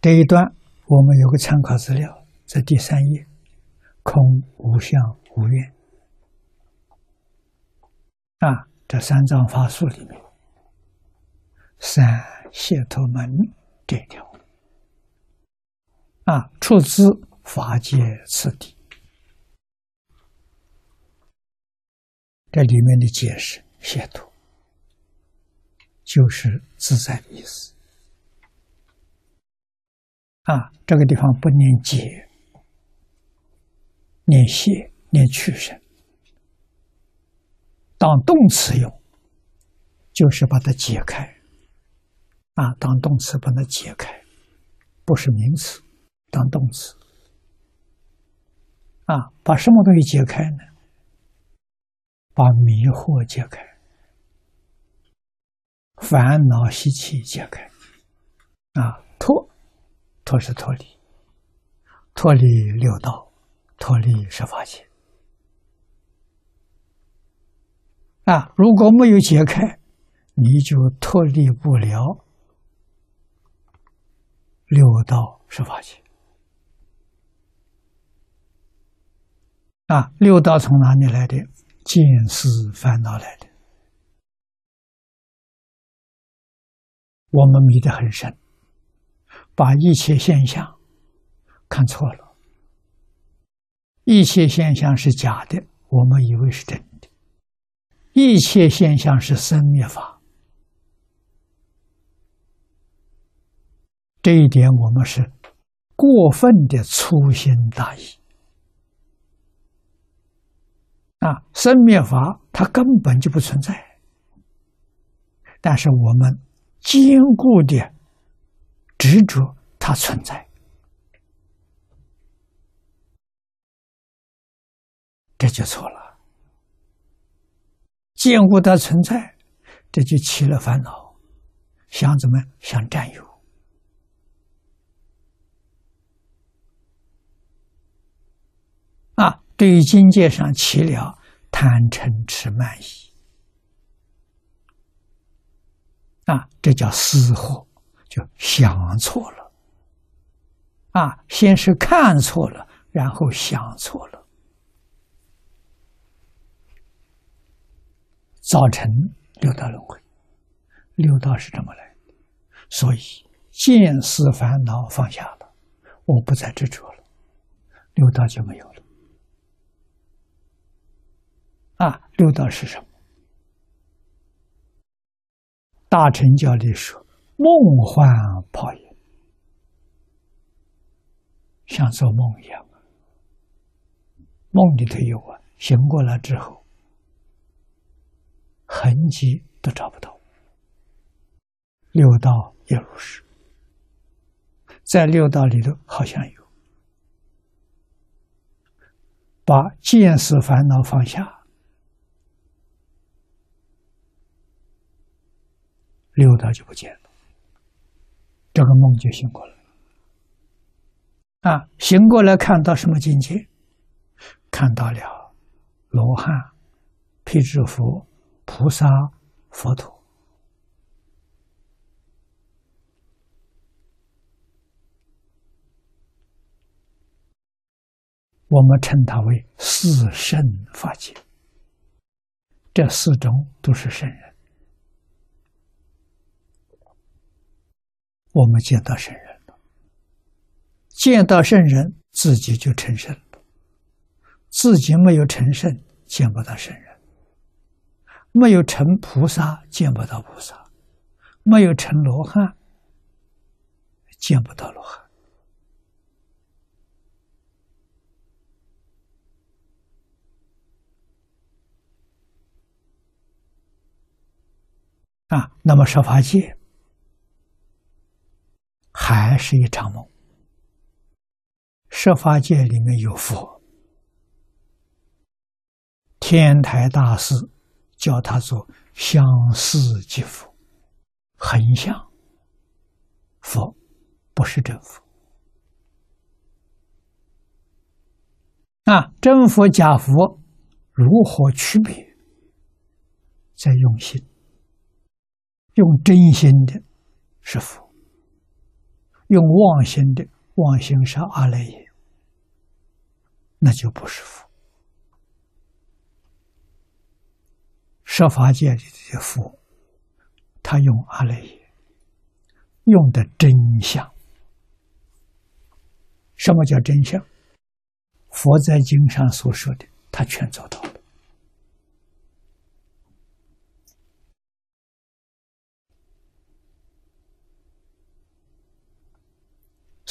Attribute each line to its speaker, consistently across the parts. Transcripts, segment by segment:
Speaker 1: 这一段我们有个参考资料，在第三页，空无相无愿。啊，这三藏法术里面，三解脱门这条。啊，出自法界次第，这里面的解释，解脱就是自在的意思。啊，这个地方不念解，念谢，念去声，当动词用，就是把它解开。啊，当动词把它解开，不是名词，当动词。啊，把什么东西解开呢？把迷惑解开，烦恼习气解开，啊，脱。是脱离，脱离六道，脱离十法界。啊，如果没有解开，你就脱离不了六道十法界。啊，六道从哪里来的？见思烦恼来的。我们迷得很深。把一切现象看错了，一切现象是假的，我们以为是真的；一切现象是生灭法，这一点我们是过分的粗心大意啊！生灭法它根本就不存在，但是我们坚固的。执着它存在，这就错了。见过它存在，这就起了烦恼，想怎么想占有啊？对于境界上起了贪嗔痴慢疑啊，这叫私货。就想错了，啊，先是看错了，然后想错了，造成六道轮回。六道是这么来的，所以见思烦恼放下了，我不再执着了，六道就没有了。啊，六道是什么？大乘教里说。梦幻泡影，像做梦一样。梦里头有啊，醒过来之后，痕迹都找不到。六道也如是，在六道里头好像有，把见识烦恼放下，六道就不见了。这个梦就醒过来了啊！醒过来看到什么境界？看到了罗汉、辟支佛、菩萨、佛陀。我们称它为四圣法界。这四种都是圣人。我们见到圣人了，见到圣人，自己就成圣了。自己没有成圣，见不到圣人；没有成菩萨，见不到菩萨；没有成罗汉，见不到罗汉。啊，那么说法界。是一场梦。设法界里面有佛，天台大师叫他做相似即佛，很像佛，不是真佛。啊，真佛假佛如何区别？在用心，用真心的是佛。用妄心的妄心是阿赖耶，那就不是佛。设法界里的佛，他用阿赖耶，用的真相。什么叫真相？佛在经上所说的，他全做到了。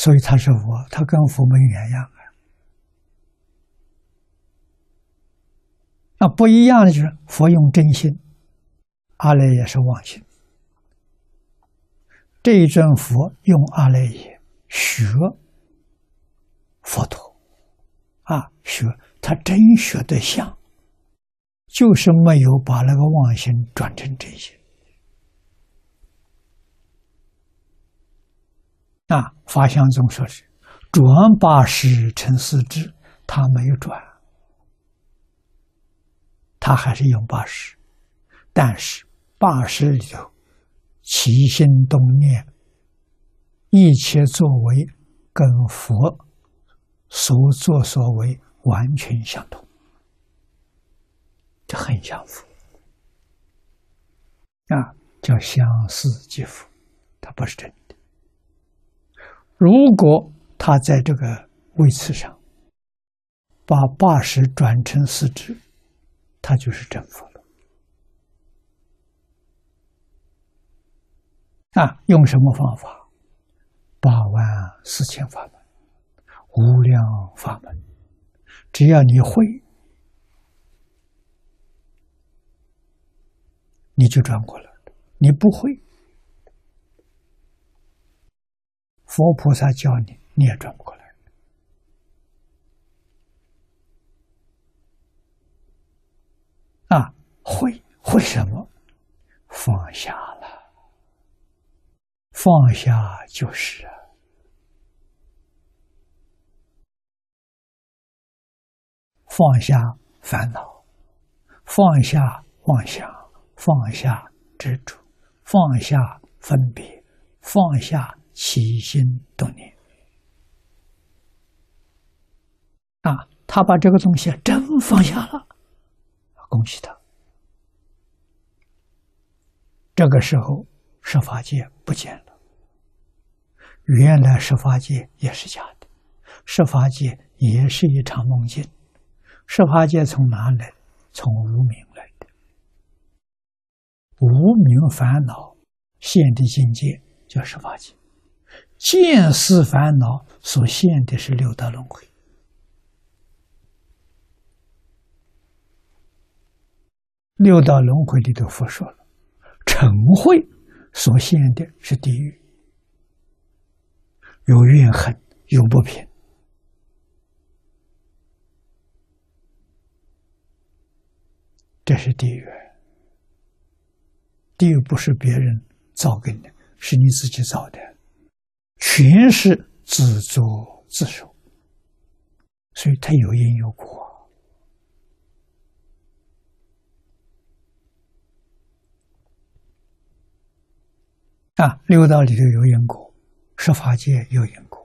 Speaker 1: 所以他是佛，他跟佛没两样啊。那不一样的就是佛用真心，阿赖也是妄心。这一尊佛用阿赖耶学佛陀，啊，学他真学的像，就是没有把那个妄心转成真心。啊，法相宗说是转八十成四智，他没有转，他还是用八十，但是八十里头起心动念，一切作为跟佛所作所为完全相同，这很相符啊，叫相似即符，它不是真的。如果他在这个位次上把八十转成四智，他就是正佛了。啊，用什么方法？八万四千法门，无量法门，只要你会，你就转过来；你不会。佛菩萨教你，你也转不过来。啊，会会什么？放下了，放下就是，放下烦恼，放下妄想，放下执着，放下分别，放下。起心动念啊，他把这个东西真放下了，恭喜他。这个时候，十法界不见了。原来十法界也是假的，十法界也是一场梦境。十法界从哪来？从无名来的，无名烦恼现的境界叫十法界。见思烦恼所现的是六道轮回，六道轮回里头佛说了，嗔恚所现的是地狱，有怨恨，有不平，这是地狱。地狱不是别人造给你的，是你自己造的。全是自作自受，所以他有因有果啊。六道里头有因果，十法界有因果。